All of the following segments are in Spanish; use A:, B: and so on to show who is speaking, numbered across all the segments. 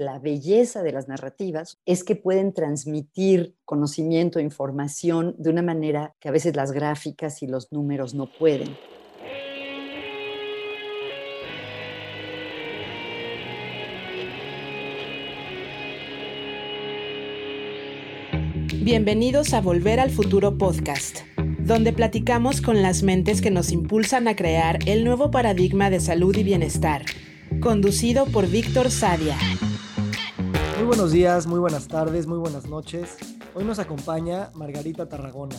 A: la belleza de las narrativas es que pueden transmitir conocimiento, información de una manera que a veces las gráficas y los números no pueden.
B: Bienvenidos a Volver al Futuro Podcast, donde platicamos con las mentes que nos impulsan a crear el nuevo paradigma de salud y bienestar, conducido por Víctor Sadia.
C: Muy buenos días, muy buenas tardes, muy buenas noches. Hoy nos acompaña Margarita Tarragona.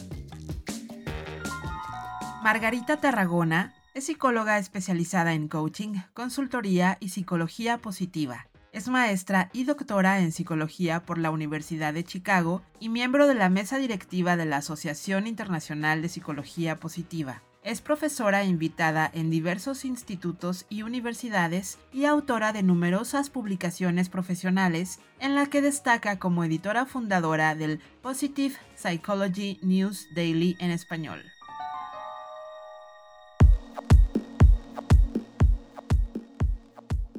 B: Margarita Tarragona es psicóloga especializada en coaching, consultoría y psicología positiva. Es maestra y doctora en psicología por la Universidad de Chicago y miembro de la mesa directiva de la Asociación Internacional de Psicología Positiva. Es profesora invitada en diversos institutos y universidades y autora de numerosas publicaciones profesionales, en la que destaca como editora fundadora del Positive Psychology News Daily en español.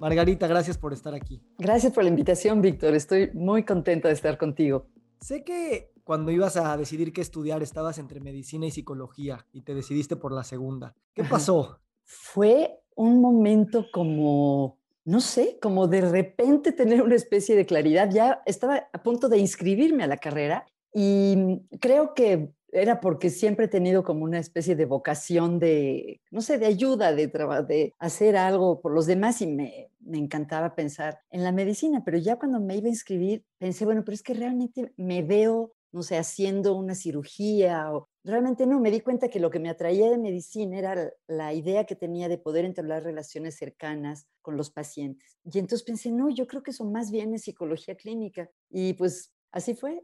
C: Margarita, gracias por estar aquí.
A: Gracias por la invitación, Víctor. Estoy muy contenta de estar contigo.
C: Sé que cuando ibas a decidir qué estudiar estabas entre medicina y psicología y te decidiste por la segunda. ¿Qué pasó?
A: Fue un momento como, no sé, como de repente tener una especie de claridad. Ya estaba a punto de inscribirme a la carrera y creo que era porque siempre he tenido como una especie de vocación de, no sé, de ayuda, de, de hacer algo por los demás y me, me encantaba pensar en la medicina, pero ya cuando me iba a inscribir pensé, bueno, pero es que realmente me veo, no sé, haciendo una cirugía o realmente no, me di cuenta que lo que me atraía de medicina era la idea que tenía de poder entablar relaciones cercanas con los pacientes. Y entonces pensé, no, yo creo que eso más bien es psicología clínica. Y pues así fue.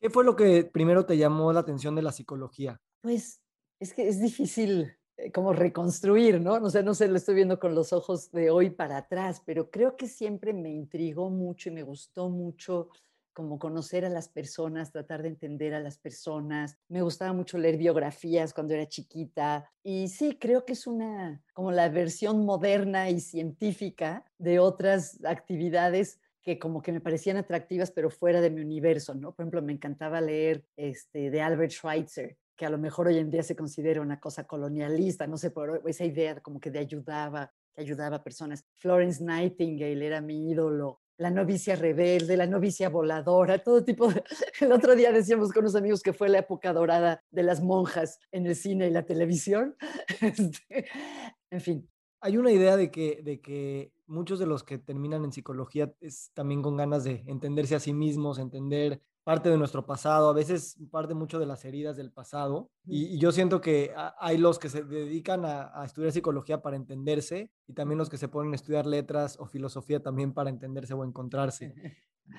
C: ¿Qué fue lo que primero te llamó la atención de la psicología?
A: Pues es que es difícil eh, como reconstruir, ¿no? No sé, no sé, lo estoy viendo con los ojos de hoy para atrás, pero creo que siempre me intrigó mucho y me gustó mucho como conocer a las personas, tratar de entender a las personas. Me gustaba mucho leer biografías cuando era chiquita. Y sí, creo que es una, como la versión moderna y científica de otras actividades que como que me parecían atractivas, pero fuera de mi universo, ¿no? Por ejemplo, me encantaba leer este, de Albert Schweitzer, que a lo mejor hoy en día se considera una cosa colonialista, no sé, por esa idea como que de ayudaba, que ayudaba a personas. Florence Nightingale era mi ídolo, la novicia rebelde, la novicia voladora, todo tipo de... El otro día decíamos con unos amigos que fue la época dorada de las monjas en el cine y la televisión. Este, en fin.
C: Hay una idea de que, de que muchos de los que terminan en psicología es también con ganas de entenderse a sí mismos, entender parte de nuestro pasado, a veces parte mucho de las heridas del pasado. Y, yo siento que hay los que se dedican a, a, estudiar psicología para entenderse y también los que se ponen a estudiar letras o filosofía también para entenderse o encontrarse.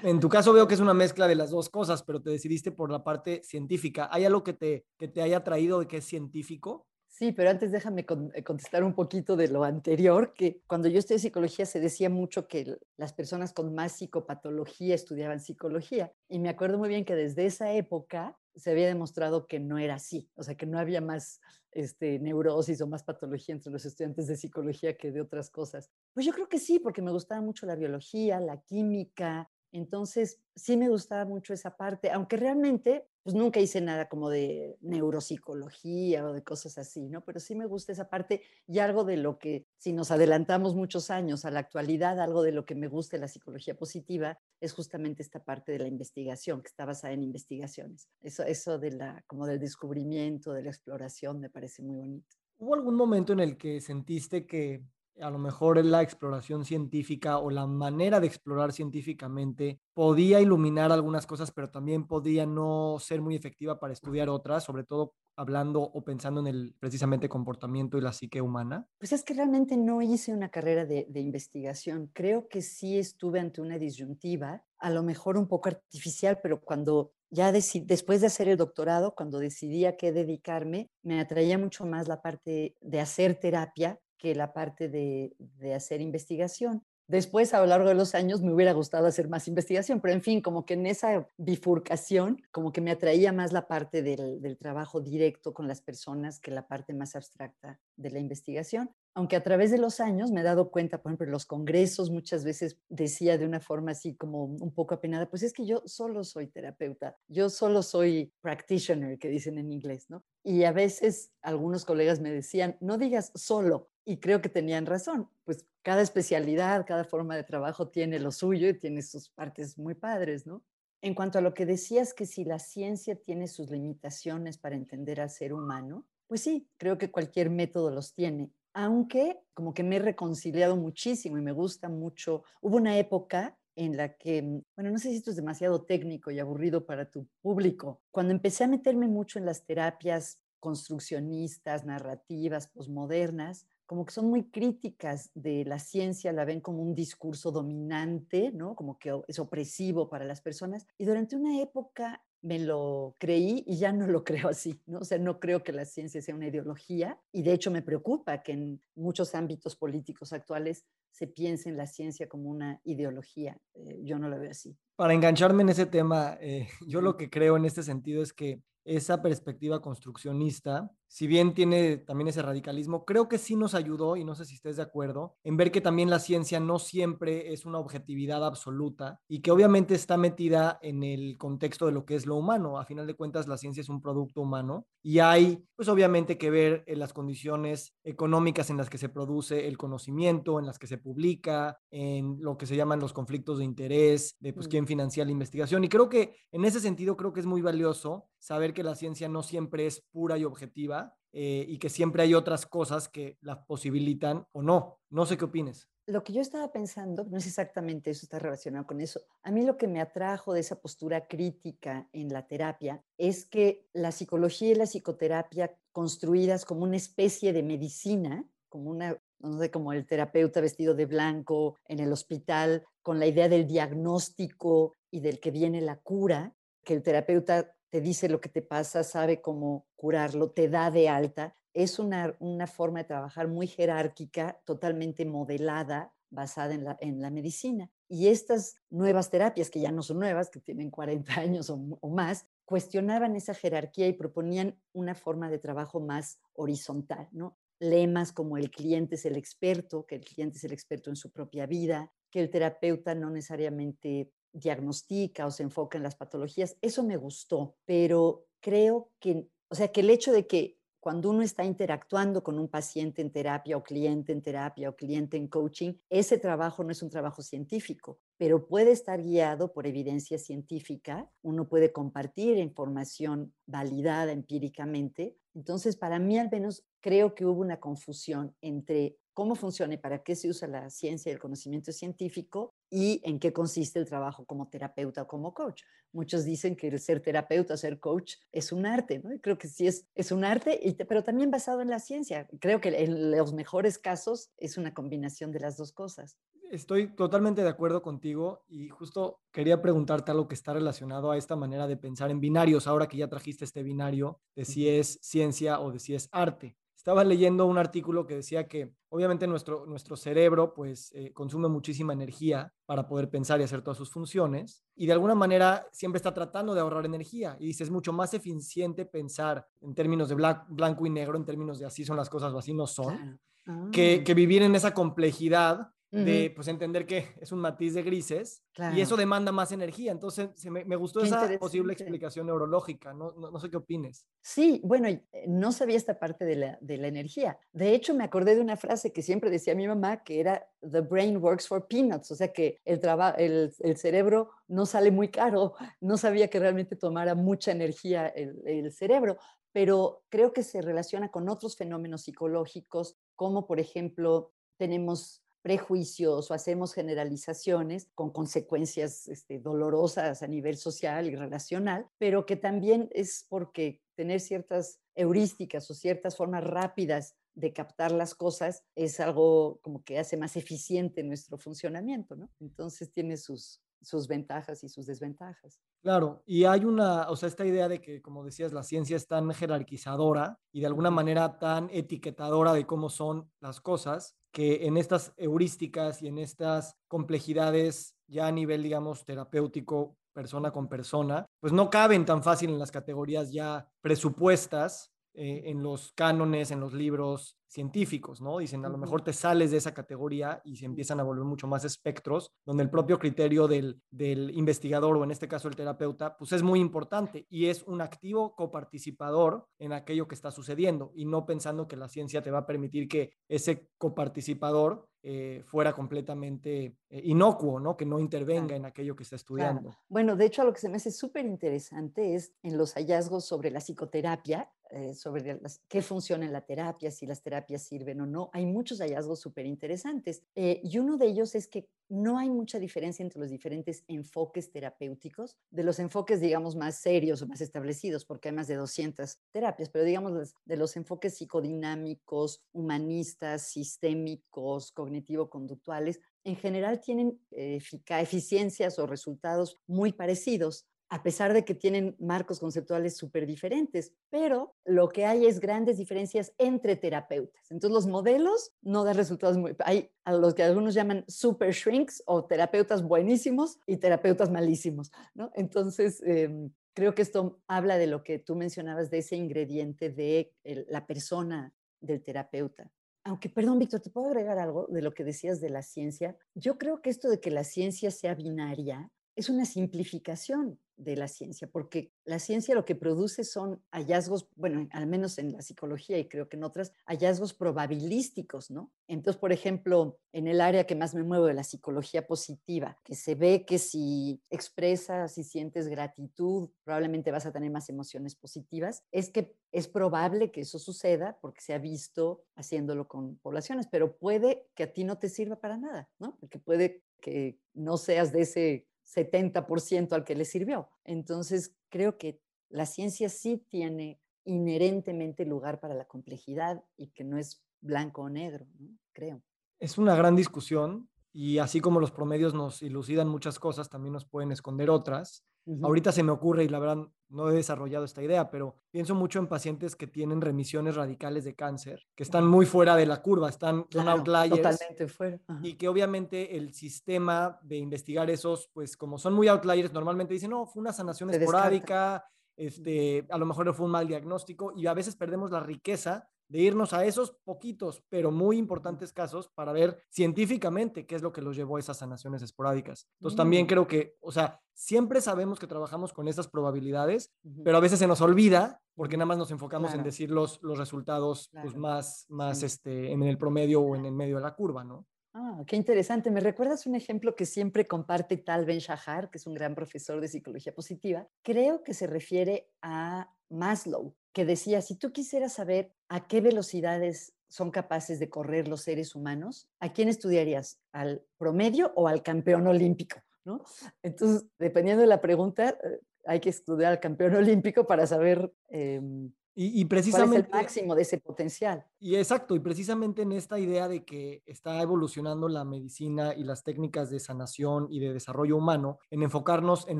C: En tu caso veo que es una mezcla de las dos cosas, pero te decidiste por la parte científica. ¿Hay algo que te, que te haya traído de que es científico?
A: Sí, pero antes déjame eh, contestar un poquito de lo anterior, que cuando yo estudié psicología se decía mucho que las personas con más psicopatología estudiaban psicología. Y me acuerdo muy bien que desde esa época se había demostrado que no era así, o sea, que no había más este, neurosis o más patología entre los estudiantes de psicología que de otras cosas. Pues yo creo que sí, porque me gustaba mucho la biología, la química, entonces, sí me gustaba mucho esa parte, aunque realmente, pues nunca hice nada como de neuropsicología o de cosas así, ¿no? Pero sí me gusta esa parte y algo de lo que, si nos adelantamos muchos años a la actualidad, algo de lo que me gusta de la psicología positiva es justamente esta parte de la investigación, que está basada en investigaciones. Eso, eso de la, como del descubrimiento, de la exploración, me parece muy bonito.
C: ¿Hubo algún momento en el que sentiste que a lo mejor la exploración científica o la manera de explorar científicamente podía iluminar algunas cosas, pero también podía no ser muy efectiva para estudiar otras, sobre todo hablando o pensando en el precisamente comportamiento y la psique humana?
A: Pues es que realmente no hice una carrera de, investigación. Creo que sí estuve ante una disyuntiva, a lo mejor un poco artificial, pero cuando ya después de hacer el doctorado, cuando decidí a qué dedicarme, me atraía mucho más la parte de hacer terapia que la parte de, hacer investigación. Después, a lo largo de los años, me hubiera gustado hacer más investigación, pero en fin, como que en esa bifurcación, como que me atraía más la parte del, del, trabajo directo con las personas que la parte más abstracta de la investigación. Aunque a través de los años me he dado cuenta, por ejemplo, en los congresos muchas veces decía de una forma así como un poco apenada, pues es que yo solo soy terapeuta, yo solo soy practitioner, que dicen en inglés, ¿no? Y a veces algunos colegas me decían, no digas solo, y creo que tenían razón, pues cada especialidad, cada forma de trabajo tiene lo suyo y tiene sus partes muy padres, ¿no? En cuanto a lo que decías, que si la ciencia tiene sus limitaciones para entender al ser humano, pues sí, creo que cualquier método los tiene, aunque como que me he reconciliado muchísimo y me gusta mucho. Hubo una época en la que, mm, bueno, no sé si esto es demasiado técnico y aburrido para tu público, cuando empecé a meterme mucho en las terapias construccionistas, narrativas, posmodernas, como que son muy críticas de la ciencia, la ven como un discurso dominante, ¿no? Como que es opresivo para las personas. Y durante una época me lo creí y ya no lo creo así, ¿no? O sea, no creo que la ciencia sea una ideología y de hecho me preocupa que en muchos ámbitos políticos actuales se piense en la ciencia como una ideología. Eh, yo no la veo así.
C: Para engancharme en ese tema, eh, yo lo que creo en este sentido es que esa perspectiva construccionista si bien tiene también ese radicalismo, creo que sí nos ayudó, y no sé si estés de acuerdo, en ver que también la ciencia no siempre es una objetividad absoluta y que obviamente está metida en el contexto de lo que es lo humano. A final de cuentas, la ciencia es un producto humano y hay, pues obviamente, que ver en las condiciones económicas en las que se produce el conocimiento, en las que se publica, en lo que se llaman los conflictos de interés, de pues mm. quién financia la investigación. Y creo que en ese sentido, creo que es muy valioso saber que la ciencia no siempre es pura y objetiva eh, y que siempre hay otras cosas que la posibilitan o no. No sé qué opines.
A: Lo que yo estaba pensando, no es exactamente eso, está relacionado con eso. A mí lo que me atrajo de esa postura crítica en la terapia es que la psicología y la psicoterapia construidas como una especie de medicina, como una, no sé, como el terapeuta vestido de blanco en el hospital, con la idea del diagnóstico y del que viene la cura, que el terapeuta te dice lo que te pasa, sabe cómo curarlo, te da de alta. Es una, una forma de trabajar muy jerárquica, totalmente modelada, basada en la, en la medicina. Y estas nuevas terapias, que ya no son nuevas, que tienen 40 años o, más, cuestionaban esa jerarquía y proponían una forma de trabajo más horizontal, ¿no? Lemas como el cliente es el experto, que el cliente es el experto en su propia vida, que el terapeuta no necesariamente diagnostica o se enfoca en las patologías, eso me gustó, pero creo que, o sea, que el hecho de que cuando uno está interactuando con un paciente en terapia o cliente en terapia o cliente en coaching, ese trabajo no es un trabajo científico, pero puede estar guiado por evidencia científica, uno puede compartir información validada empíricamente. Entonces, para mí al menos creo que hubo una confusión entre cómo funciona y para qué se usa la ciencia y el conocimiento científico y en qué consiste el trabajo como terapeuta o como coach. Muchos dicen que el ser terapeuta, ser coach es un arte, ¿no? Y creo que sí es, es un arte, y pero también basado en la ciencia. Creo que en los mejores casos es una combinación de las dos cosas.
C: Estoy totalmente de acuerdo contigo y justo quería preguntarte algo que está relacionado a esta manera de pensar en binarios, ahora que ya trajiste este binario de si es ciencia o de si es arte. Estaba leyendo un artículo que decía que obviamente nuestro, nuestro cerebro pues eh, consume muchísima energía para poder pensar y hacer todas sus funciones y de alguna manera siempre está tratando de ahorrar energía y dice es mucho más eficiente pensar en términos de blanco y negro, en términos de así son las cosas o así no son, ah. que vivir en esa complejidad de pues entender que es un matiz de grises y eso demanda más energía. Entonces, me, me, gustó esa posible explicación neurológica. No, no, sé qué opines.
A: Sí, bueno, eh, no sabía esta parte de la, de la, energía. De hecho, me acordé de una frase que siempre decía mi mamá, que era, the brain works for peanuts, o sea que el, el, el cerebro no sale muy caro. No sabía que realmente tomara mucha energía el, el cerebro, pero creo que se relaciona con otros fenómenos psicológicos, como por ejemplo, tenemos prejuicios o hacemos generalizaciones con consecuencias este, dolorosas a nivel social y relacional, pero que también es porque tener ciertas heurísticas o ciertas formas rápidas de captar las cosas es algo como que hace más eficiente nuestro funcionamiento, ¿no? Entonces tiene sus, sus ventajas y sus desventajas.
C: Claro, y hay una, o sea, esta idea de que, como decías, la ciencia es tan jerarquizadora y de alguna manera tan etiquetadora de cómo son las cosas, que en estas heurísticas y en estas complejidades ya a nivel, digamos, terapéutico, persona con persona, pues no caben tan fácil en las categorías ya presupuestas eh, en los cánones, en los libros científicos, ¿no? Dicen, a lo mejor te sales de esa categoría y se empiezan a volver mucho más espectros, donde el propio criterio del, del investigador o en este caso el terapeuta, pues es muy importante y es un activo coparticipador en aquello que está sucediendo y no pensando que la ciencia te va a permitir que ese coparticipador eh, fuera completamente eh, inocuo, ¿no? Que no intervenga en aquello que está estudiando.
A: Bueno, de hecho, a lo que se me hace súper interesante es en los hallazgos sobre la psicoterapia, eh, sobre qué funciona en la terapia, si las terapias sirven o no. Hay muchos hallazgos súper interesantes. y uno de ellos es que no hay mucha diferencia entre los diferentes enfoques terapéuticos, de los enfoques, digamos, más serios o más establecidos, porque hay más de 200 terapias, pero digamos, de los enfoques psicodinámicos, humanistas, sistémicos, cognitivo-conductuales, en general tienen eh, eficiencias o resultados muy parecidos a pesar de que tienen marcos conceptuales súper diferentes, pero lo que hay es grandes diferencias entre terapeutas. Entonces los modelos no dan resultados muy... Hay a los que algunos llaman super shrinks o terapeutas buenísimos y terapeutas malísimos, ¿no? Entonces... Em, creo que esto habla de lo que tú mencionabas, de ese ingrediente de la persona del terapeuta. Aunque, perdón, Víctor, ¿te puedo agregar algo de lo que decías de la ciencia? Yo creo que esto de que la ciencia sea binaria es una simplificación de la ciencia, porque la ciencia lo que produce son hallazgos, bueno, al menos en la psicología y creo que en otras, hallazgos probabilísticos, ¿no? Entonces, por ejemplo, en el área que más me muevo de la psicología positiva, que se ve que si expresas y sientes gratitud, probablemente vas a tener más emociones positivas, es que es probable que eso suceda porque se ha visto haciéndolo con poblaciones, pero puede que a ti no te sirva para nada, ¿no? Porque puede que no seas de ese 70% al que le sirvió. Entonces, creo que la ciencia sí tiene inherentemente lugar para la complejidad y que no es blanco o negro, creo.
C: Es una gran discusión y así como los promedios nos ilucidan muchas cosas, también nos pueden esconder otras. Ahorita se me ocurre, y la verdad no he desarrollado esta idea, pero pienso mucho en pacientes que tienen remisiones radicales de cáncer, que están muy fuera de la curva, están son outliers.
A: Totalmente fuera.
C: Y que obviamente el sistema de investigar esos, pues como son muy outliers, normalmente dicen, no, fue una sanación esporádica, este, a lo mejor fue un mal diagnóstico, y a veces perdemos la riqueza de irnos a esos poquitos, pero muy importantes casos para ver científicamente qué es lo que los llevó a esas sanaciones esporádicas. Entonces también mm. creo que, o sea, siempre sabemos que trabajamos con esas probabilidades, pero a veces se nos olvida porque nada más nos enfocamos en decir los, los resultados pues, más, más este, en el promedio o en el medio de la curva, ¿no?
A: Ah, qué interesante. ¿Me recuerdas un ejemplo que siempre comparte Tal Ben Shahar, que es un gran profesor de psicología positiva? Creo que se refiere a Maslow, que decía, si tú quisieras saber a qué velocidades son capaces de correr los seres humanos, ¿a quién estudiarías? ¿Al promedio o al campeón olímpico? ¿no? Entonces, dependiendo de la pregunta, eh, hay que estudiar al campeón olímpico para saber em,
C: y, precisamente...
A: ¿Cuál es el máximo de ese potencial?
C: Y exacto, y precisamente en esta idea de que está evolucionando la medicina y las técnicas de sanación y de desarrollo humano, en enfocarnos en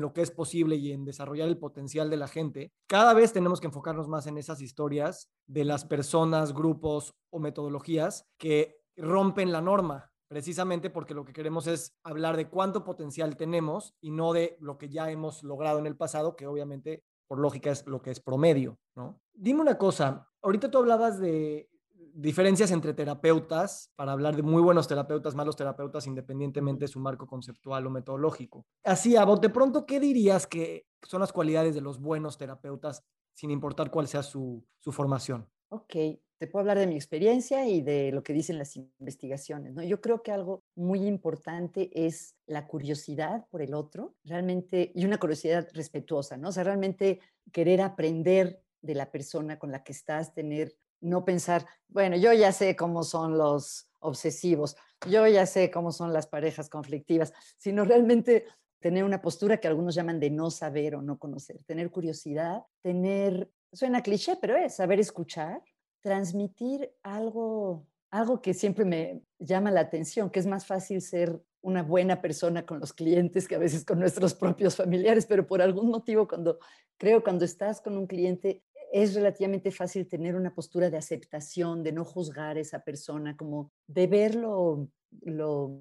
C: lo que es posible y en desarrollar el potencial de la gente, cada vez tenemos que enfocarnos más en esas historias de las personas, grupos o metodologías que rompen la norma, precisamente porque lo que queremos es hablar de cuánto potencial tenemos y no de lo que ya hemos logrado en el pasado, que obviamente por lógica es lo que es promedio, ¿no? Dime una cosa, ahorita tú hablabas de diferencias entre terapeutas, para hablar de muy buenos terapeutas, malos terapeutas, independientemente de su marco conceptual o metodológico. Así, a bote pronto, ¿qué dirías que son las cualidades de los buenos terapeutas, sin importar cuál sea su, su formación?
A: Ok, te puedo hablar de mi experiencia y de lo que dicen las investigaciones. ¿no? Yo creo que algo muy importante es la curiosidad por el otro, realmente, y una curiosidad respetuosa, ¿no? O sea, realmente querer aprender de la persona con la que estás, tener, no pensar, bueno, yo ya sé cómo son los obsesivos, yo ya sé cómo son las parejas conflictivas, sino realmente tener una postura que algunos llaman de no saber o no conocer, tener curiosidad, tener, suena cliché, pero es saber escuchar, transmitir algo, algo que siempre me llama la atención, que es más fácil ser una buena persona con los clientes que a veces con nuestros propios familiares, pero por algún motivo cuando creo cuando estás con un cliente es relativamente fácil tener una postura de aceptación, de no juzgar a esa persona, como de verlo lo,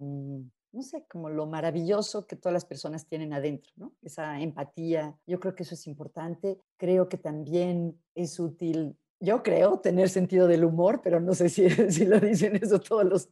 A: no sé, como lo maravilloso que todas las personas tienen adentro, ¿no? Esa empatía, yo creo que eso es importante. Creo que también es útil yo creo tener sentido del humor, pero no sé si, si, lo dicen eso todos los,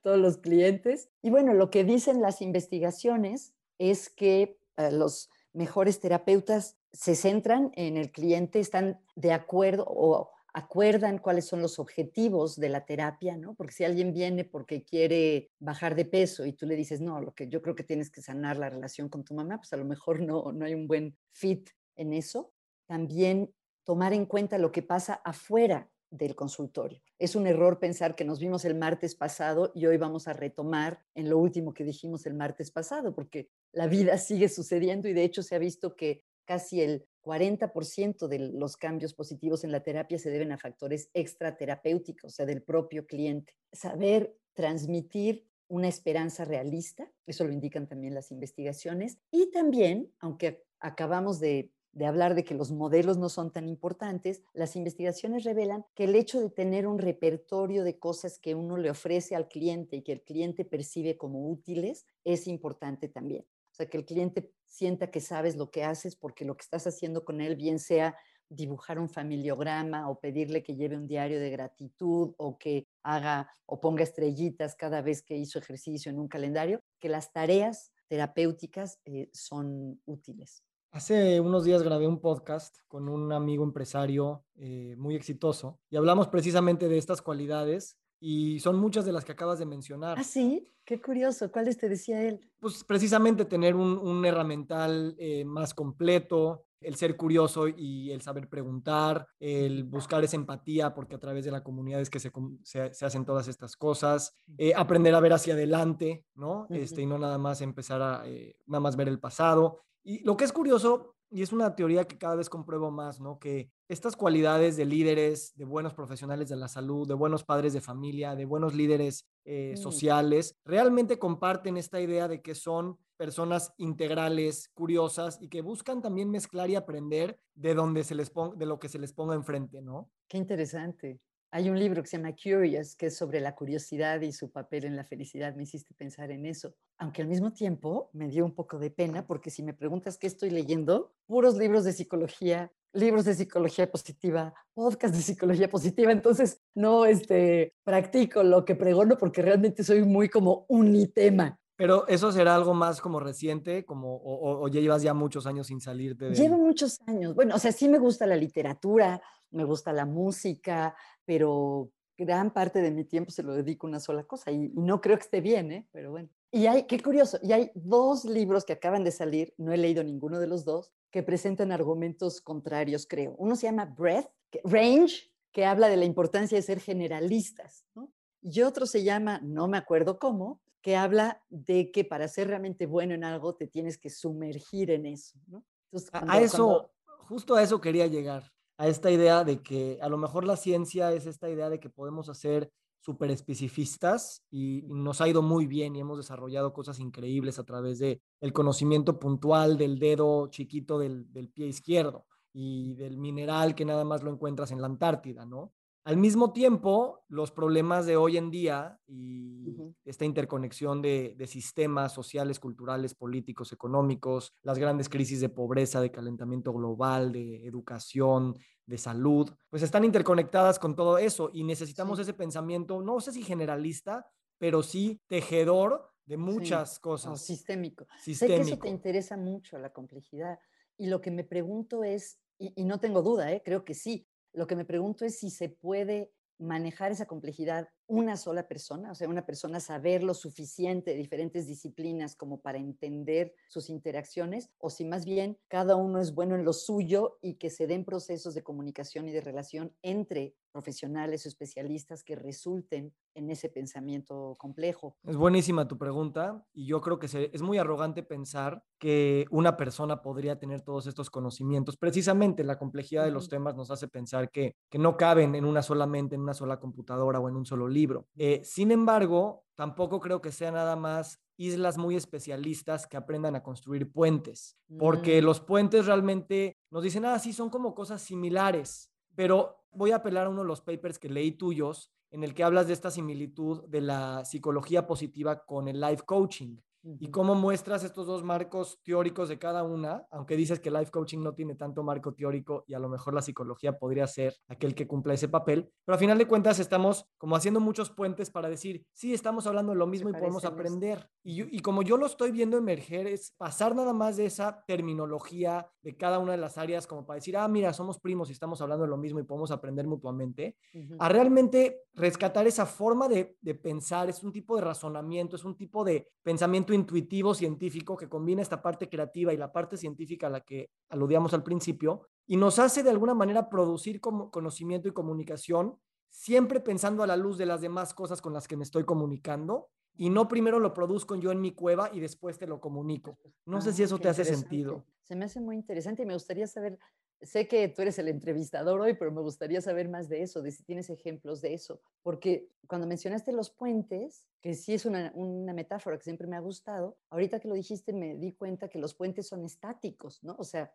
A: todos los clientes. Y bueno, lo que dicen las investigaciones es que eh, los mejores terapeutas se centran en el cliente, están de acuerdo o acuerdan cuáles son los objetivos de la terapia, ¿no? Porque si alguien viene porque quiere bajar de peso y tú le dices, no, lo que yo creo que tienes que sanar la relación con tu mamá, pues a lo mejor no, no hay un buen fit en eso. También tomar en cuenta lo que pasa afuera del consultorio. Es un error pensar que nos vimos el martes pasado y hoy vamos a retomar en lo último que dijimos el martes pasado, porque la vida sigue sucediendo y de hecho se ha visto que casi el 40% de los cambios positivos en la terapia se deben a factores extraterapéuticos, o sea, del propio cliente. Saber transmitir una esperanza realista, eso lo indican también las investigaciones, y también, aunque acabamos de, de, hablar de que los modelos no son tan importantes, las investigaciones revelan que el hecho de tener un repertorio de cosas que uno le ofrece al cliente y que el cliente percibe como útiles es importante también. O sea, que el cliente sienta que sabes lo que haces porque lo que estás haciendo con él, bien sea dibujar un familiograma o pedirle que lleve un diario de gratitud o que haga o ponga estrellitas cada vez que hizo ejercicio en un calendario, que las tareas terapéuticas eh, son útiles.
C: Hace unos días grabé un podcast con un amigo empresario eh, muy exitoso y hablamos precisamente de estas cualidades y son muchas de las que acabas de mencionar.
A: Ah, sí, qué curioso. ¿Cuáles te decía él?
C: Pues precisamente tener un, un herramental eh, más completo, el ser curioso y el saber preguntar, el buscar esa empatía, porque a través de la comunidad es que se, se, hacen todas estas cosas, eh, aprender a ver hacia adelante, ¿no? Este, y no nada más empezar a, eh, nada más ver el pasado. Y lo que es curioso y es una teoría que cada vez compruebo más, ¿no? Que estas cualidades de líderes, de buenos profesionales de la salud, de buenos padres de familia, de buenos líderes eh, sociales, realmente comparten esta idea de que son personas integrales, curiosas y que buscan también mezclar y aprender de donde se les de lo que se les ponga enfrente, ¿no?
A: Qué interesante. Hay un libro que se llama Curious, que es sobre la curiosidad y su papel en la felicidad. Me hiciste pensar en eso. Aunque al mismo tiempo me dio un poco de pena, porque si me preguntas qué estoy leyendo, puros libros de psicología, libros de psicología positiva, podcast de psicología positiva. Entonces, no este, practico lo que pregono porque realmente soy muy como unitema.
C: Pero eso será algo más como reciente, como, o, ya llevas ya muchos años sin salirte de...
A: Llevo muchos años. Bueno, o sea, sí me gusta la literatura, me gusta la música, pero gran parte de mi tiempo se lo dedico a una sola cosa y, no creo que esté bien, ¿eh? pero bueno. Y hay, qué curioso, y hay dos libros que acaban de salir, no he leído ninguno de los dos, que presentan argumentos contrarios, creo. Uno se llama Breath, Range, que habla de la importancia de ser generalistas, ¿no? Y otro se llama, no me acuerdo cómo, que habla de que para ser realmente bueno en algo te tienes que sumergir en eso, ¿no?
C: a eso, justo a eso quería llegar a esta idea de que a lo mejor la ciencia es esta idea de que podemos hacer súper especificistas y, nos ha ido muy bien y hemos desarrollado cosas increíbles a través de el conocimiento puntual del dedo chiquito del, del pie izquierdo y del mineral que nada más lo encuentras en la Antártida, ¿no? Al mismo tiempo, los problemas de hoy en día y esta interconexión de, sistemas sociales, culturales, políticos, económicos, las grandes crisis de pobreza, de calentamiento global, de educación, de salud, pues están interconectadas con todo eso y necesitamos ese pensamiento, no sé si generalista, pero sí tejedor de muchas cosas.
A: sistémico. sistémico. Sé que eso te interesa mucho, la complejidad. Y lo que me pregunto es, y, y no tengo duda, ¿eh? creo que sí, lo que me pregunto es si se puede manejar esa complejidad una sola persona, o sea, una persona saber lo suficiente de diferentes disciplinas como para entender sus interacciones, o si más bien cada uno es bueno en lo suyo y que se den procesos de comunicación y de relación entre profesionales o especialistas que resulten en ese pensamiento complejo.
C: Es buenísima tu pregunta y yo creo que es muy arrogante pensar que una persona podría tener todos estos conocimientos. Precisamente la complejidad de los temas nos hace pensar que, que no caben en una sola mente, en una sola computadora o en un solo libro libro. Eh, sin embargo, tampoco creo que sea nada más islas muy especialistas que aprendan a construir puentes, porque mm. los puentes realmente nos dicen, ah, sí, son como cosas similares, pero voy a apelar a uno de los papers que leí tuyos en el que hablas de esta similitud de la psicología positiva con el life coaching y cómo muestras estos dos marcos teóricos de cada una, aunque dices que life coaching no tiene tanto marco teórico y a lo mejor la psicología podría ser aquel que cumpla ese papel, pero a final de cuentas estamos como haciendo muchos puentes para decir, sí, estamos hablando de lo mismo y podemos aprender. Y, y como yo lo estoy viendo emerger, es pasar nada más de esa terminología de cada una de las áreas como para decir, ah, mira, somos primos y estamos hablando de lo mismo y podemos aprender mutuamente, a realmente rescatar esa forma de, de pensar, es un tipo de razonamiento, es un tipo de pensamiento intuitivo científico que combina esta parte creativa y la parte científica a la que aludíamos al principio y nos hace de alguna manera producir como conocimiento y comunicación siempre pensando a la luz de las demás cosas con las que me estoy comunicando y no primero lo produzco yo en mi cueva y después te lo comunico. No sé si ah, eso te hace sentido.
A: Se me hace muy interesante y me gustaría saber sé que tú eres el entrevistador hoy, pero me gustaría saber más de eso, de si tienes ejemplos de eso, porque cuando mencionaste los puentes, que sí es una, metáfora que siempre me ha gustado, ahorita que lo dijiste me di cuenta que los puentes son estáticos, ¿no? O sea,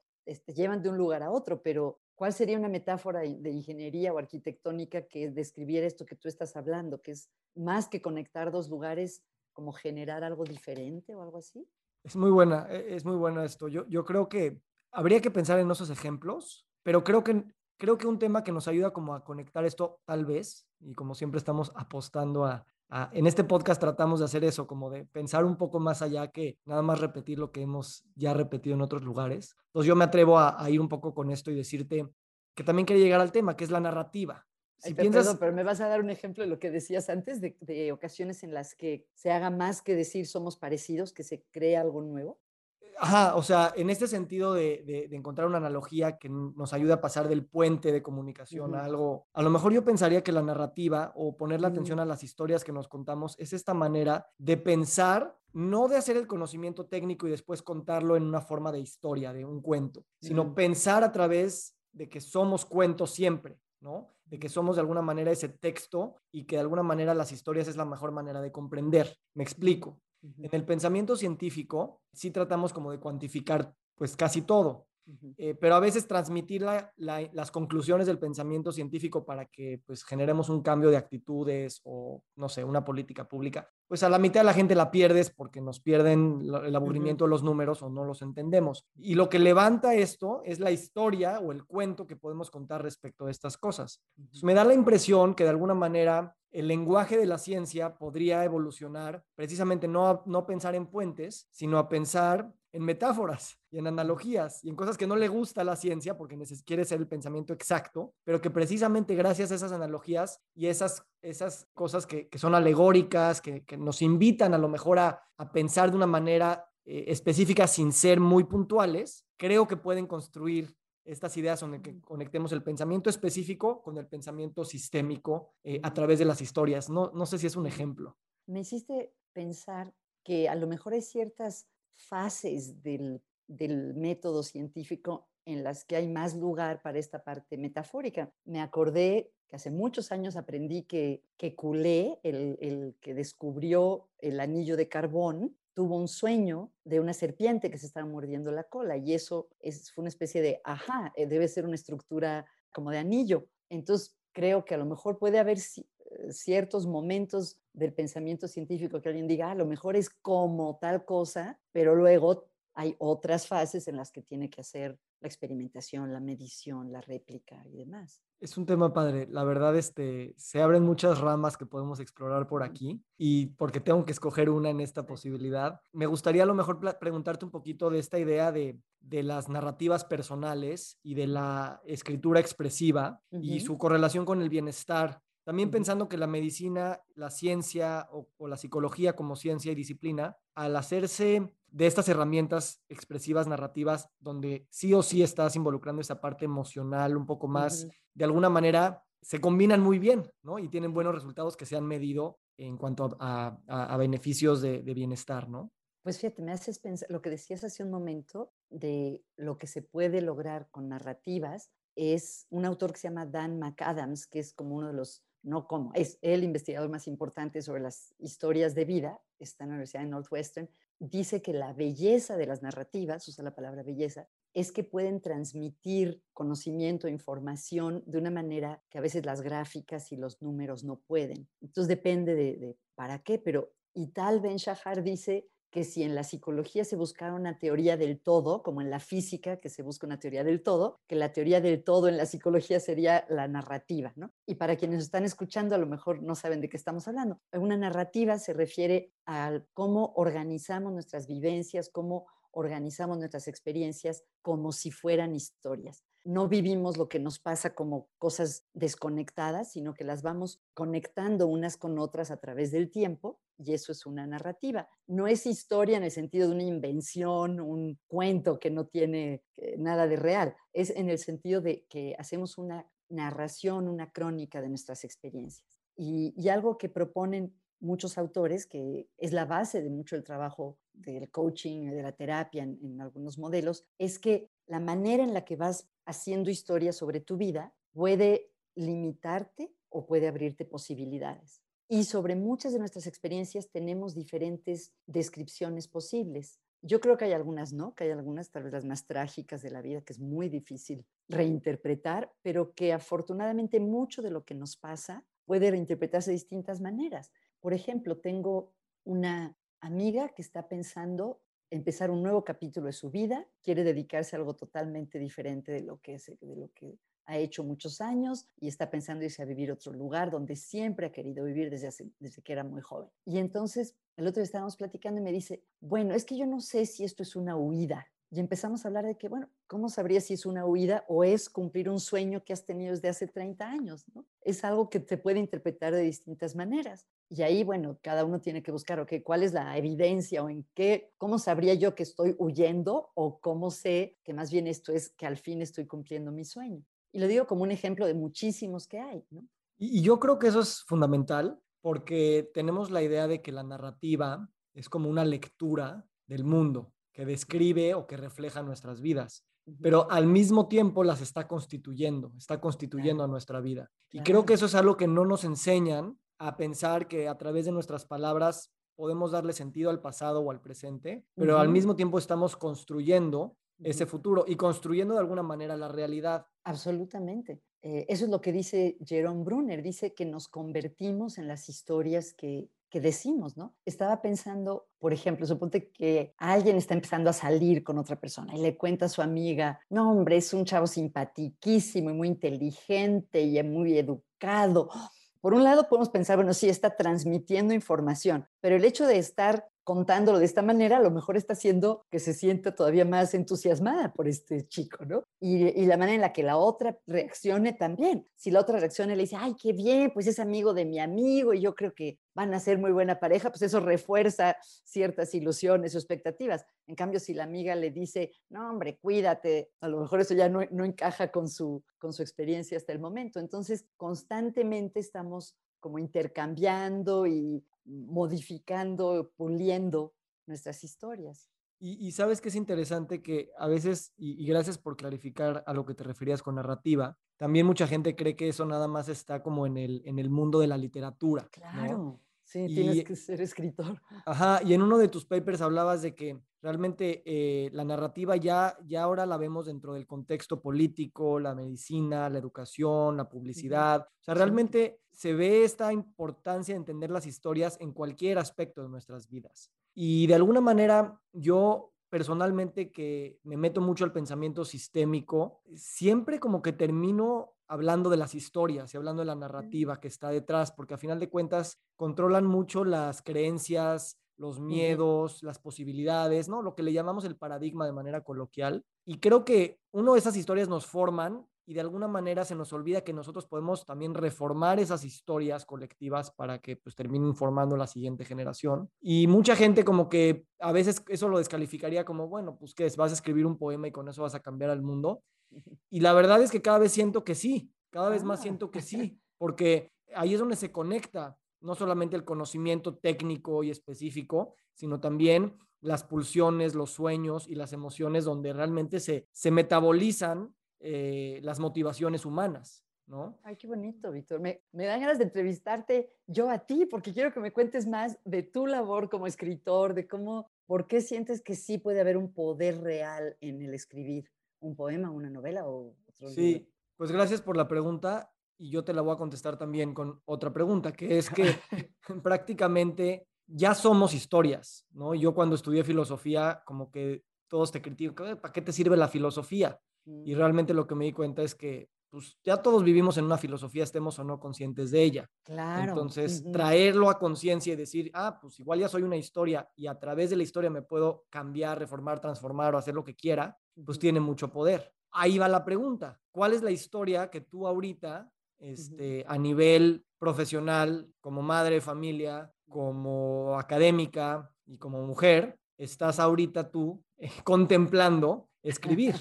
A: llevan de un lugar a otro, pero ¿cuál sería una metáfora de ingeniería o arquitectónica que describiera esto que tú estás hablando, que es más que conectar dos lugares, como generar algo diferente o algo así?
C: Es muy buena, e, es muy bueno esto. Yo creo que habría que pensar en esos ejemplos, pero creo que, creo que un tema que nos ayuda como a conectar esto tal vez, y como siempre estamos apostando a, en este podcast tratamos de hacer eso, como de pensar un poco más allá que nada más repetir lo que hemos ya repetido en otros lugares. Entonces yo me atrevo a, ir un poco con esto y decirte que también quería llegar al tema, que es la narrativa.
A: Si piensas... pero me vas a dar un ejemplo de lo que decías antes, de, de, ocasiones en las que se haga más que decir somos parecidos, que se cree algo nuevo.
C: Ajá, o sea, en este sentido de, encontrar una analogía que nos ayude a pasar del puente de comunicación a algo, a lo mejor yo pensaría que la narrativa o poner la atención a las historias que nos contamos es esta manera de pensar, no de hacer el conocimiento técnico y después contarlo en una forma de historia, de un cuento, sino pensar a través de que somos cuentos siempre, ¿no? De que somos de alguna manera ese texto y que de alguna manera las historias es la mejor manera de comprender. Me explico. En el pensamiento científico sí tratamos como de cuantificar pues casi todo, eh, pero a veces transmitir las conclusiones del pensamiento científico para que pues generemos un cambio de actitudes o no sé, una política pública, pues a la mitad de la gente la pierdes porque nos pierden el aburrimiento de los números o no los entendemos. Y lo que levanta esto es la historia o el cuento que podemos contar respecto a estas cosas. me da la impresión que de alguna manera el lenguaje de la ciencia podría evolucionar precisamente no a, no pensar en puentes, sino a pensar en metáforas y en analogías y en cosas que no le gusta a la ciencia porque quiere ser el pensamiento exacto, pero que precisamente gracias a esas analogías y esas, esas cosas que, son alegóricas, que, nos invitan a lo mejor a, pensar de una manera eh, específica sin ser muy puntuales, creo que pueden construir estas ideas donde que conectemos el pensamiento específico con el pensamiento sistémico eh, a través de las historias. No, no sé si es un ejemplo.
A: Me hiciste pensar que a lo mejor hay ciertas fases del, del método científico en las que hay más lugar para esta parte metafórica. Me acordé que hace muchos años aprendí que, que Coulé, el, el, que descubrió el anillo de carbón, tuvo un sueño de una serpiente que se estaba mordiendo la cola y eso es, fue una especie de, ajá, eh, debe ser una estructura como de anillo. Entonces, creo que a lo mejor puede haber ciertos momentos del pensamiento científico que alguien diga, ah, a lo mejor es como tal cosa, pero luego hay otras fases en las que tiene que hacer la experimentación, la medición, la réplica y demás.
C: Es un tema padre. La verdad, este, se abren muchas ramas que podemos explorar por aquí y porque tengo que escoger una en esta posibilidad, me gustaría a lo mejor preguntarte un poquito de esta idea de, de las narrativas personales y de la escritura expresiva y su correlación con el bienestar. También pensando que la medicina, la ciencia o, o la psicología como ciencia y disciplina, al hacerse de estas herramientas expresivas narrativas donde sí o sí estás involucrando esa parte emocional un poco más, de alguna manera se combinan muy bien, ¿no? Y tienen buenos resultados que se han medido en cuanto a, beneficios de, bienestar, ¿no?
A: Pues fíjate, me haces pensar, lo que decías hace un momento de lo que se puede lograr con narrativas, es un autor que se llama Dan McAdams, que es como uno de los no cómo. Es el investigador más importante sobre las historias de vida, está en la Universidad de Northwestern, dice que la belleza de las narrativas, usa la palabra belleza, es que pueden transmitir conocimiento, información de una manera que a veces las gráficas y los números no pueden. Entonces depende de, de para qué, pero y tal Ben Shahar dice que si en la psicología se buscara una teoría del todo, como en la física que se busca una teoría del todo, que la teoría del todo en la psicología sería la narrativa, ¿no? Y para quienes están escuchando a lo mejor no saben de qué estamos hablando. Una narrativa se refiere a cómo organizamos nuestras vivencias, cómo organizamos nuestras experiencias como si fueran historias. No vivimos lo que nos pasa como cosas desconectadas, sino que las vamos conectando unas con otras a través del tiempo y eso es una narrativa. No es historia en el sentido de una invención, un cuento que no tiene eh, nada de real, es en el sentido de que hacemos una narración, una crónica de nuestras experiencias. Y, algo que proponen muchos autores, que es la base de mucho el trabajo del coaching, de la terapia en, algunos modelos, es que la manera en la que vas haciendo historia sobre tu vida puede limitarte o puede abrirte posibilidades. Y sobre muchas de nuestras experiencias tenemos diferentes descripciones posibles. Yo creo que hay algunas, ¿no? Que hay algunas, tal vez las más trágicas de la vida, que es muy difícil reinterpretar, pero que afortunadamente mucho de lo que nos pasa puede reinterpretarse de distintas maneras. Por ejemplo, tengo una amiga que está pensando empezar un nuevo capítulo de su vida, quiere dedicarse a algo totalmente diferente de lo que, es, de lo que ha hecho muchos años y está pensando irse a vivir a otro lugar donde siempre ha querido vivir desde, que era muy joven. Y entonces el otro día estábamos platicando y me dice, bueno, es que yo no sé si esto es una huida. Y empezamos a hablar de que, bueno, ¿cómo sabrías si es una huida o es cumplir un sueño que has tenido desde hace 30 años? Es algo que te puede interpretar de distintas maneras. Y ahí, bueno, cada uno tiene que buscar, ok, ¿cuál es la evidencia o en qué, cómo sabría yo que estoy huyendo o cómo sé que más bien esto es que al fin estoy cumpliendo mi sueño? Y lo digo como un ejemplo de muchísimos que hay, ¿no?
C: Y, yo creo que eso es fundamental porque tenemos la idea de que la narrativa es como una lectura del mundo que describe o que refleja nuestras vidas, pero al mismo tiempo las está constituyendo, está constituyendo a nuestra vida. Y creo que eso es algo que no nos enseñan a pensar que a través de nuestras palabras podemos darle sentido al pasado o al presente, pero al mismo tiempo estamos construyendo ese futuro y construyendo de alguna manera la realidad.
A: Absolutamente. Eh, eso es lo que dice Jerome Brunner, dice que nos convertimos en las historias que, que decimos, ¿no? Estaba pensando, por ejemplo, suponte que alguien está empezando a salir con otra persona y le cuenta a su amiga, no, hombre, es un chavo simpatiquísimo y muy inteligente y muy educado. Por un lado podemos pensar, bueno, sí, está transmitiendo información, pero el hecho de estar contándolo de esta manera, a lo mejor está haciendo que se sienta todavía más entusiasmada por este chico, ¿no? Y, la manera en la que la otra reaccione también. Si la otra reacciona y le dice, ay, qué bien, pues es amigo de mi amigo y yo creo que van a ser muy buena pareja, pues eso refuerza ciertas ilusiones o expectativas. En cambio, si la amiga le dice, no, hombre, cuídate, a lo mejor eso ya no, no encaja con su, con su experiencia hasta el momento. Entonces, constantemente estamos como intercambiando y modificando, puliendo nuestras historias.
C: Y, sabes que es interesante que a veces, y, gracias por clarificar a lo que te referías con narrativa, también mucha gente cree que eso nada más está como en el, en el mundo de la literatura.
A: Claro, sí, tienes que ser escritor.
C: Ajá, y en uno de tus papers hablabas de que realmente eh, la narrativa ya, ya ahora la vemos dentro del contexto político, la medicina, la educación, la publicidad. O sea, realmente se ve esta importancia de entender las historias en cualquier aspecto de nuestras vidas. Y de alguna manera yo personalmente que me meto mucho al pensamiento sistémico, siempre como que termino hablando de las historias y hablando de la narrativa que está detrás, porque a final de cuentas controlan mucho las creencias, los miedos, las posibilidades, ¿no? Lo que le llamamos el paradigma de manera coloquial. Y creo que uno de esas historias nos forman y de alguna manera se nos olvida que nosotros podemos también reformar esas historias colectivas para que pues terminen formando la siguiente generación. Y mucha gente como que a veces eso lo descalificaría como, bueno, pues que vas a escribir un poema y con eso vas a cambiar al mundo. Y la verdad es que cada vez siento que sí, cada vez más ah. siento que sí, porque ahí es donde se conecta no solamente el conocimiento técnico y específico, sino también las pulsiones, los sueños y las emociones donde realmente se, se metabolizan eh, las motivaciones humanas. ¿no?
A: Ay, qué bonito, Víctor. Me, me dan ganas de entrevistarte yo a ti, porque quiero que me cuentes más de tu labor como escritor, de cómo, por qué sientes que sí puede haber un poder real en el escribir un poema, una novela o otro
C: Sí, pues gracias por la pregunta y yo te la voy a contestar también con otra pregunta, que es que prácticamente ya somos historias, ¿no? Yo cuando estudié filosofía, como que todos te critican, ¿para qué te sirve la filosofía? Y realmente lo que me di cuenta es que pues ya todos vivimos en una filosofía, estemos o no conscientes de ella.
A: Claro.
C: Entonces, traerlo a conciencia y decir, ah, pues igual ya soy una historia y a través de la historia me puedo cambiar, reformar, transformar o hacer lo que quiera, pues tiene mucho poder. Ahí va la pregunta. ¿Cuál es la historia que tú ahorita, este, a nivel profesional, como madre, familia, como académica y como mujer, estás ahorita tú eh, contemplando escribir?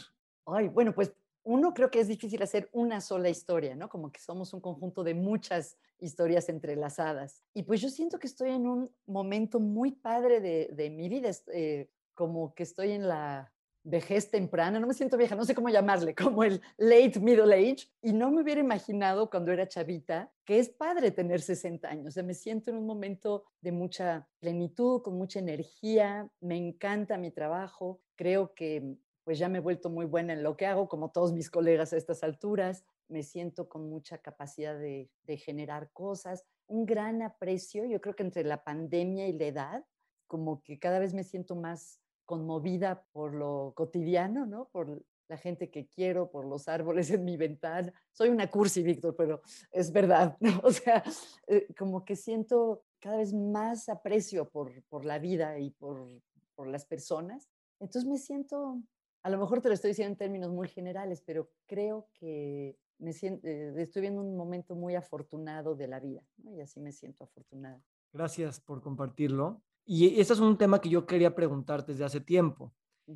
A: Ay, bueno, pues uno creo que es difícil hacer una sola historia, ¿no? Como que somos un conjunto de muchas historias entrelazadas. Y pues yo siento que estoy en un momento muy padre de, mi vida, eh, como que estoy en la vejez temprana, no me siento vieja, no sé cómo llamarle, como el late middle age, y no me hubiera imaginado cuando era chavita que es padre tener 60 años, o sea, me siento en un momento de mucha plenitud, con mucha energía, me encanta mi trabajo, creo que pues ya me he vuelto muy buena en lo que hago, como todos mis colegas a estas alturas, me siento con mucha capacidad de, de generar cosas, un gran aprecio, yo creo que entre la pandemia y la edad, como que cada vez me siento más conmovida por lo cotidiano, ¿no? Por la gente que quiero, por los árboles en mi ventana. Soy una cursi, Víctor, pero es verdad, ¿no? O sea, eh, como que siento cada vez más aprecio por, por la vida y por, por las personas. Entonces me siento a lo mejor te lo estoy diciendo en términos muy generales, pero creo que me siento, eh, estoy viendo un momento muy afortunado de la vida, y así me siento afortunada.
C: Gracias por compartirlo. Y ese es un tema que yo quería preguntarte desde hace tiempo,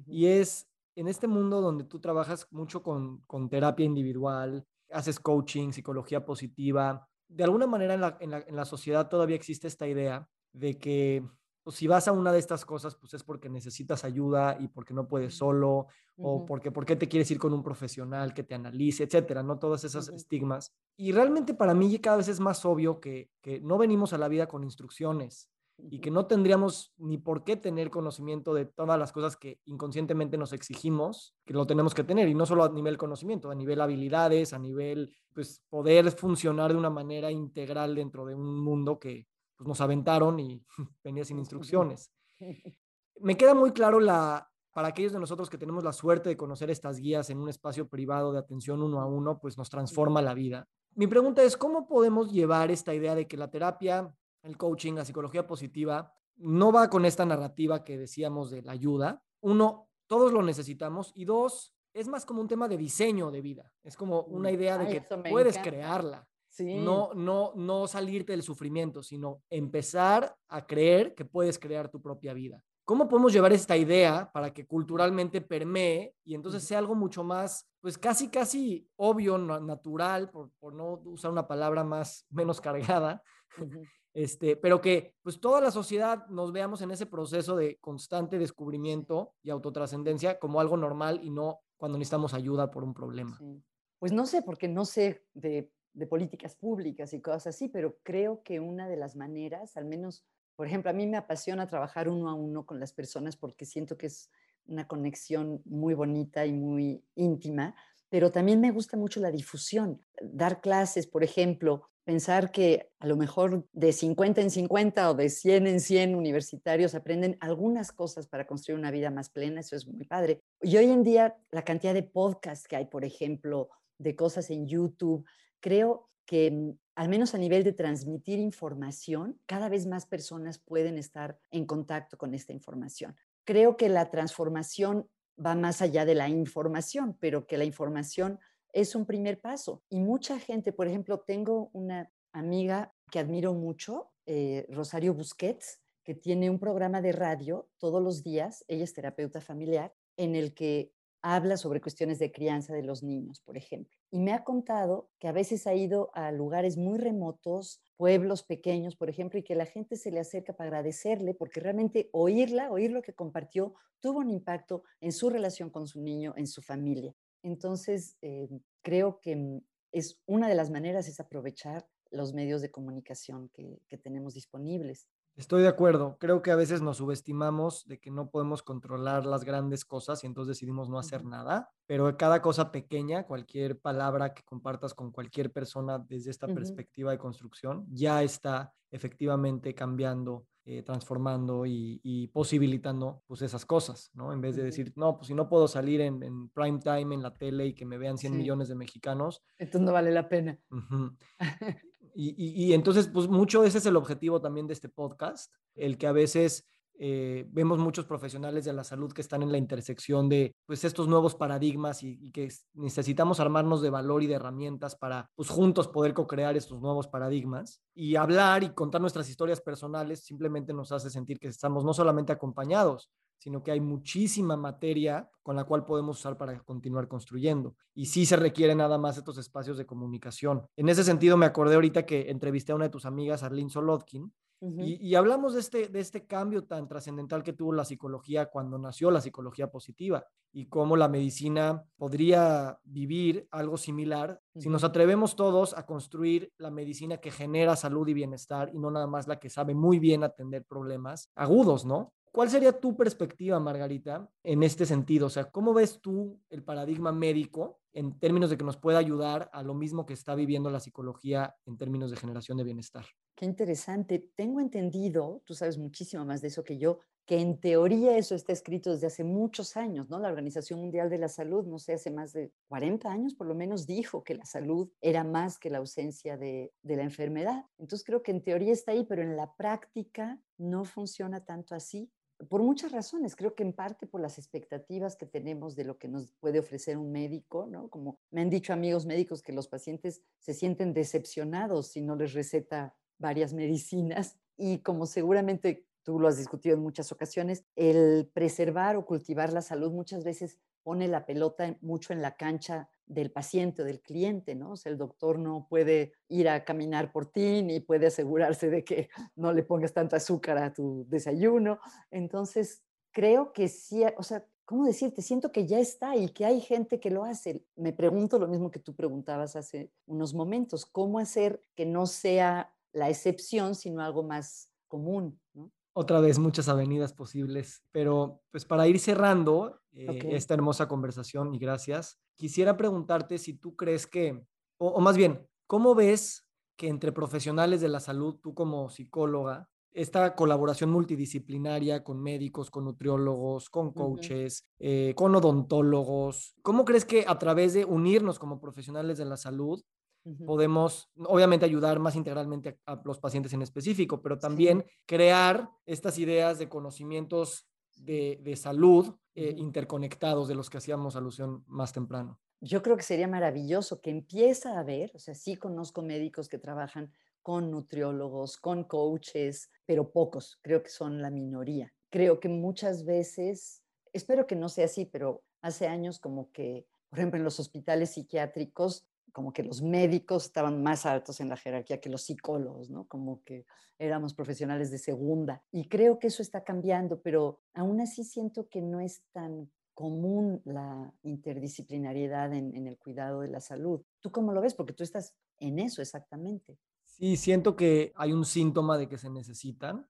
C: y es, en este mundo donde tú trabajas mucho con, con, terapia individual, haces coaching, psicología positiva, de alguna manera en la, en, la, en la sociedad todavía existe esta idea de que pues si vas a una de estas cosas, pues es porque necesitas ayuda y porque no puedes solo, o porque, porque te quieres ir con un profesional que te analice, etcétera, ¿no? Todos esos estigmas. Y realmente para mí cada vez es más obvio que, que no venimos a la vida con instrucciones y que no tendríamos ni por qué tener conocimiento de todas las cosas que inconscientemente nos exigimos, que lo tenemos que tener, y no solo a nivel conocimiento, a nivel habilidades, a nivel, pues, poder funcionar de una manera integral dentro de un mundo que, pues nos aventaron y venía sin instrucciones. Me queda muy claro la, para aquellos de nosotros que tenemos la suerte de conocer estas guías en un espacio privado de atención uno a uno, pues nos transforma la vida. Mi pregunta es, ¿cómo podemos llevar esta idea de que la terapia, el coaching, la psicología positiva, no va con esta narrativa que decíamos de la ayuda? Uno, todos lo necesitamos y dos, es más como un tema de diseño de vida. Es como una idea de que puedes crearla. No, no, no salirte del sufrimiento, sino empezar a creer que puedes crear tu propia vida. ¿Cómo podemos llevar esta idea para que culturalmente permee y entonces sea algo mucho más, pues casi, casi obvio, natural, por, no usar una palabra más, menos cargada, este, pero que pues toda la sociedad nos veamos en ese proceso de constante descubrimiento y autotrascendencia como algo normal y no cuando necesitamos ayuda por un problema?
A: Pues no sé, porque no sé de de políticas públicas y cosas así, pero creo que una de las maneras, al menos, por ejemplo, a mí me apasiona trabajar uno a uno con las personas porque siento que es una conexión muy bonita y muy íntima, pero también me gusta mucho la difusión, dar clases, por ejemplo, pensar que a lo mejor de 50 en 50 o de 100 en 100 universitarios aprenden algunas cosas para construir una vida más plena, eso es muy padre. Y hoy en día la cantidad de podcasts que hay, por ejemplo, de cosas en YouTube, creo que mm, al menos a nivel de transmitir información, cada vez más personas pueden estar en contacto con esta información. Creo que la transformación va más allá de la información, pero que la información es un primer paso. Y mucha gente, por ejemplo, tengo una amiga que admiro mucho, eh, Rosario Busquets, que tiene un programa de radio todos los días, ella es terapeuta familiar, en el que habla sobre cuestiones de crianza de los niños, por ejemplo. Y me ha contado que a veces ha ido a lugares muy remotos, pueblos pequeños, por ejemplo, y que la gente se le acerca para agradecerle porque realmente oírla, oír lo que compartió, tuvo un impacto en su relación con su niño, en su familia. Entonces, eh, creo que mm, es una de las maneras es aprovechar los medios de comunicación que, que tenemos disponibles.
C: Estoy de acuerdo. Creo que a veces nos subestimamos de que no podemos controlar las grandes cosas y entonces decidimos no hacer nada, pero cada cosa pequeña, cualquier palabra que compartas con cualquier persona desde esta perspectiva de construcción, ya está efectivamente cambiando, eh, transformando y, posibilitando pues esas cosas, ¿no? En vez de decir, no, pues si no puedo salir en, prime time en la tele y que me vean 100 millones de mexicanos.
A: Entonces no vale la pena.
C: Y, entonces, pues mucho ese es el objetivo también de este podcast, el que a veces eh, vemos muchos profesionales de la salud que están en la intersección de pues estos nuevos paradigmas y, que necesitamos armarnos de valor y de herramientas para pues juntos poder co-crear estos nuevos paradigmas y hablar y contar nuestras historias personales simplemente nos hace sentir que estamos no solamente acompañados, sino que hay muchísima materia con la cual podemos usar para continuar construyendo. Y sí se requieren nada más estos espacios de comunicación. En ese sentido, me acordé ahorita que entrevisté a una de tus amigas, Arlene Solodkin, y, hablamos de este, de este cambio tan trascendental que tuvo la psicología cuando nació la psicología positiva y cómo la medicina podría vivir algo similar si nos atrevemos todos a construir la medicina que genera salud y bienestar y no nada más la que sabe muy bien atender problemas agudos, ¿no? ¿Cuál sería tu perspectiva, Margarita, en este sentido? O sea, ¿cómo ves tú el paradigma médico en términos de que nos pueda ayudar a lo mismo que está viviendo la psicología en términos de generación de bienestar?
A: Qué interesante. Tengo entendido, tú sabes muchísimo más de eso que yo, que en teoría eso está escrito desde hace muchos años, ¿no? La Organización Mundial de la Salud, no sé, hace más de 40 años por lo menos dijo que la salud era más que la ausencia de, de la enfermedad. Entonces creo que en teoría está ahí, pero en la práctica no funciona tanto así por muchas razones, creo que en parte por las expectativas que tenemos de lo que nos puede ofrecer un médico, ¿no? Como me han dicho amigos médicos que los pacientes se sienten decepcionados si no les receta varias medicinas y como seguramente tú lo has discutido en muchas ocasiones, el preservar o cultivar la salud muchas veces pone la pelota mucho en la cancha del paciente del cliente, ¿no? O sea, el doctor no puede ir a caminar por ti ni puede asegurarse de que no le pongas tanta azúcar a tu desayuno. Entonces, creo que sí, o sea, ¿cómo decirte? Siento que ya está y que hay gente que lo hace. Me pregunto lo mismo que tú preguntabas hace unos momentos, ¿cómo hacer que no sea la excepción, sino algo más común, ¿no?
C: Otra vez muchas avenidas posibles, pero pues para ir cerrando eh, esta hermosa conversación y gracias, quisiera preguntarte si tú crees que, o, más bien, ¿cómo ves que entre profesionales de la salud, tú como psicóloga, esta colaboración multidisciplinaria con médicos, con nutriólogos, con coaches, eh, con odontólogos. ¿Cómo crees que a través de unirnos como profesionales de la salud podemos, obviamente, ayudar más integralmente a, los pacientes en específico, pero también crear estas ideas de conocimientos de, salud eh, interconectados de los que hacíamos alusión más temprano.
A: Yo creo que sería maravilloso que empiece a haber, o sea, sí conozco médicos que trabajan con nutriólogos, con coaches, pero pocos, creo que son la minoría. Creo que muchas veces, espero que no sea así, pero hace años como que, por ejemplo, en los hospitales psiquiátricos como que los médicos estaban más altos en la jerarquía que los psicólogos, ¿no? Como que éramos profesionales de segunda. Y creo que eso está cambiando, pero aún así siento que no es tan común la interdisciplinariedad en, el cuidado de la salud. ¿Tú cómo lo ves? Porque tú estás en eso exactamente.
C: Sí, siento que hay un síntoma de que se necesitan,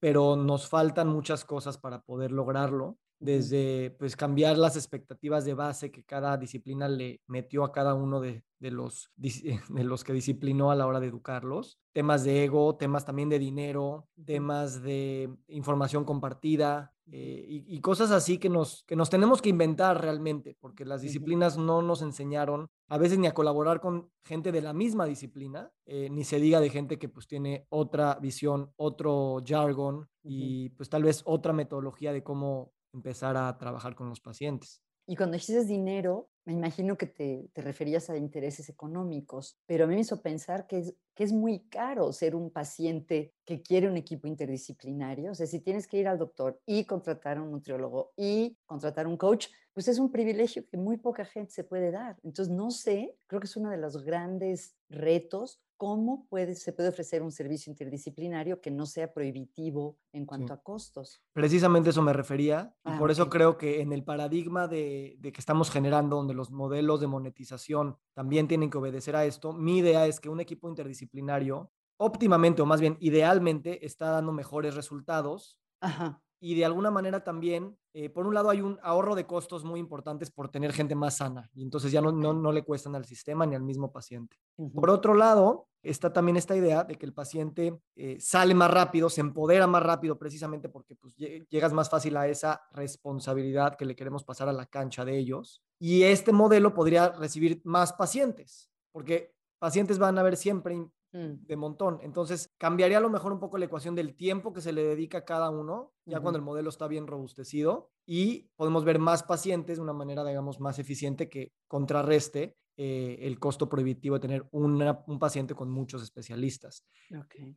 C: pero nos faltan muchas cosas para poder lograrlo desde pues cambiar las expectativas de base que cada disciplina le metió a cada uno de, los, de los que disciplinó a la hora de educarlos. Temas de ego, temas también de dinero, temas de información compartida eh, y, cosas así que nos, que nos tenemos que inventar realmente, porque las disciplinas no nos enseñaron a veces ni a colaborar con gente de la misma disciplina, eh, ni se diga de gente que pues tiene otra visión, otro jargon y pues tal vez otra metodología de cómo empezar a trabajar con los pacientes.
A: Y cuando dices dinero, me imagino que te, te, referías a intereses económicos, pero a mí me hizo pensar que es, que es muy caro ser un paciente que quiere un equipo interdisciplinario. O sea, si tienes que ir al doctor y contratar a un nutriólogo y contratar un coach, pues es un privilegio que muy poca gente se puede dar. Entonces, no sé, creo que es uno de los grandes retos cómo puede, se puede ofrecer un servicio interdisciplinario que no sea prohibitivo en cuanto a costos.
C: Precisamente eso me refería y ah, por eso creo que en el paradigma de, de, que estamos generando, donde los modelos de monetización también tienen que obedecer a esto, mi idea es que un equipo interdisciplinario óptimamente o más bien idealmente está dando mejores resultados Ajá y de alguna manera también, eh, por un lado hay un ahorro de costos muy importantes por tener gente más sana y entonces ya no, no, le cuestan al sistema ni al mismo paciente. Por otro lado, está también esta idea de que el paciente eh, sale más rápido, se empodera más rápido precisamente porque pues, llegas más fácil a esa responsabilidad que le queremos pasar a la cancha de ellos. Y este modelo podría recibir más pacientes, porque pacientes van a haber siempre Mm. de montón. Entonces, cambiaría a lo mejor un poco la ecuación del tiempo que se le dedica a cada uno, ya cuando el modelo está bien robustecido, y podemos ver más pacientes de una manera, digamos, más eficiente que contrarreste eh, el costo prohibitivo de tener un paciente con muchos especialistas.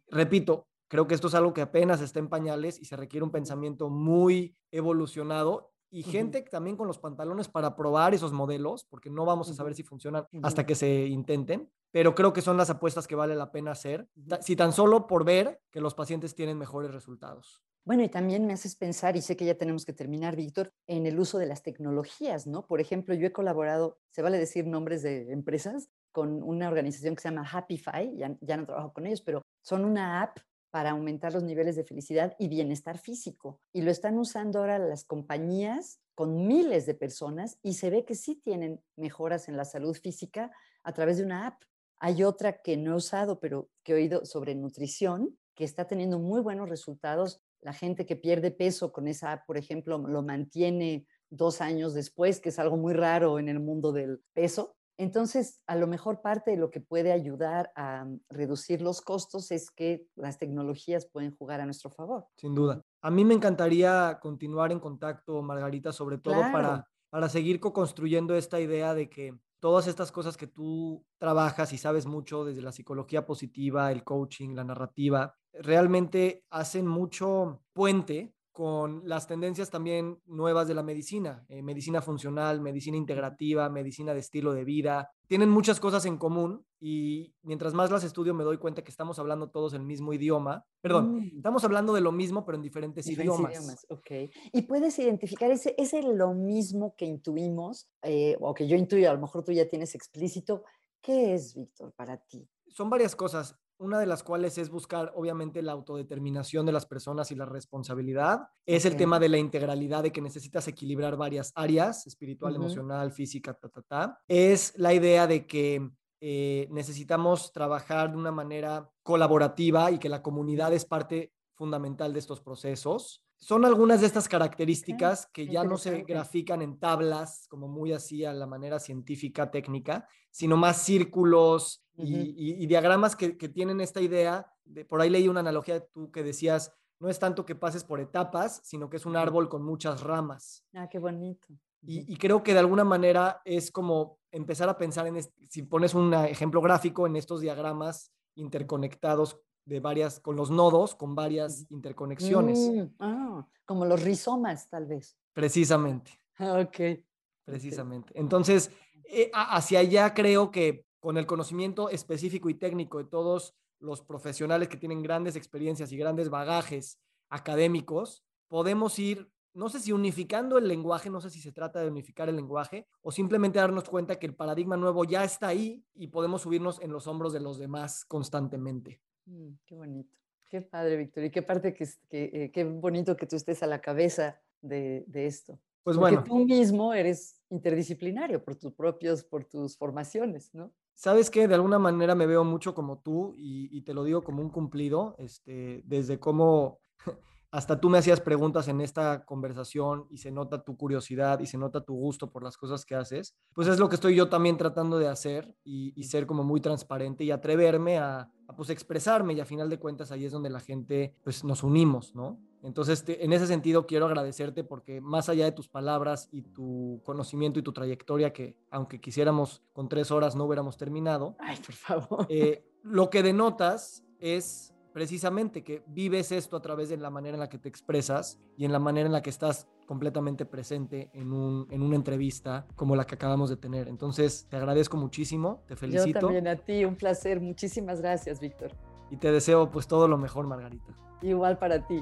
C: Repito, creo que esto es algo que apenas está en pañales y se requiere un pensamiento muy evolucionado y gente también con los pantalones para probar esos modelos, porque no vamos a saber si funcionan hasta que se intenten, pero creo que son las apuestas que vale la pena hacer, si tan solo por ver que los pacientes tienen mejores resultados.
A: Bueno, y también me haces pensar, y sé que ya tenemos que terminar, Víctor, en el uso de las tecnologías, ¿no? Por ejemplo, yo he colaborado, se vale decir nombres de empresas, con una organización que se llama Happify, ya, ya no trabajo con ellos, pero son una app para aumentar los niveles de felicidad y bienestar físico. Y lo están usando ahora las compañías con miles de personas y se ve que sí tienen mejoras en la salud física a través de una app. Hay otra que no he usado, pero que he oído sobre nutrición, que está teniendo muy buenos resultados. La gente que pierde peso con esa app, por ejemplo, lo mantiene dos años después, que es algo muy raro en el mundo del peso. Entonces, a lo mejor parte de lo que puede ayudar a mm, reducir los costos es que las tecnologías pueden jugar a nuestro favor.
C: Sin duda. A mí me encantaría continuar en contacto, Margarita, sobre todo para, para seguir co-construyendo esta idea de que todas estas cosas que tú trabajas y sabes mucho desde la psicología positiva, el coaching, la narrativa, realmente hacen mucho puente con las tendencias también nuevas de la medicina, eh, medicina funcional, medicina integrativa, medicina de estilo de vida. Tienen muchas cosas en común y mientras más las estudio me doy cuenta que estamos hablando todos el mismo idioma. Perdón, mm. estamos hablando de lo mismo pero en diferentes, idiomas.
A: Ok. Y puedes identificar ese, ese lo mismo que intuimos eh, o que yo intuyo, a lo mejor tú ya tienes explícito. ¿Qué es, Víctor, para ti?
C: Son varias cosas una de las cuales es buscar, obviamente, la autodeterminación de las personas y la responsabilidad. Es el tema de la integralidad, de que necesitas equilibrar varias áreas, espiritual, emocional, física, ta, ta, ta. Es la idea de que eh, necesitamos trabajar de una manera colaborativa y que la comunidad es parte fundamental de estos procesos. Son algunas de estas características que ya no se grafican en tablas, como muy así a la manera científica, técnica, sino más círculos y, diagramas que, tienen esta idea. De, por ahí leí una analogía tú que decías, no es tanto que pases por etapas, sino que es un árbol con muchas ramas.
A: Ah, qué bonito.
C: Y, creo que de alguna manera es como empezar a pensar en, si pones un ejemplo gráfico en estos diagramas interconectados de varias, con los nodos, con varias interconexiones. Mm,
A: ah, como los rizomas, tal vez.
C: Precisamente.
A: Ah, ok.
C: Precisamente. Entonces, eh, hacia allá creo que con el conocimiento específico y técnico de todos los profesionales que tienen grandes experiencias y grandes bagajes académicos, podemos ir, no sé si unificando el lenguaje, no sé si se trata de unificar el lenguaje, o simplemente darnos cuenta que el paradigma nuevo ya está ahí y podemos subirnos en los hombros de los demás constantemente.
A: Mm, qué bonito. Qué padre, Víctor. Y qué parte que, eh, qué bonito que tú estés a la cabeza de, esto. Pues Porque bueno. tú mismo eres interdisciplinario por tus propios, por tus formaciones, ¿no?
C: Sabes que de alguna manera me veo mucho como tú y, y, te lo digo como un cumplido, este, desde cómo hasta tú me hacías preguntas en esta conversación y se nota tu curiosidad y se nota tu gusto por las cosas que haces, pues es lo que estoy yo también tratando de hacer y, ser como muy transparente y atreverme a, pues expresarme y a final de cuentas ahí es donde la gente pues nos unimos, ¿no? Entonces, en ese sentido, quiero agradecerte porque más allá de tus palabras y tu conocimiento y tu trayectoria, que aunque quisiéramos con tres horas no hubiéramos terminado,
A: Ay, por favor.
C: Eh, lo que denotas es precisamente que vives esto a través de la manera en la que te expresas y en la manera en la que estás completamente presente en, un, en una entrevista como la que acabamos de tener. Entonces, te agradezco muchísimo, te felicito.
A: Yo también a ti, un placer. Muchísimas gracias, Víctor.
C: Y te deseo pues todo lo mejor, Margarita.
A: Igual para ti.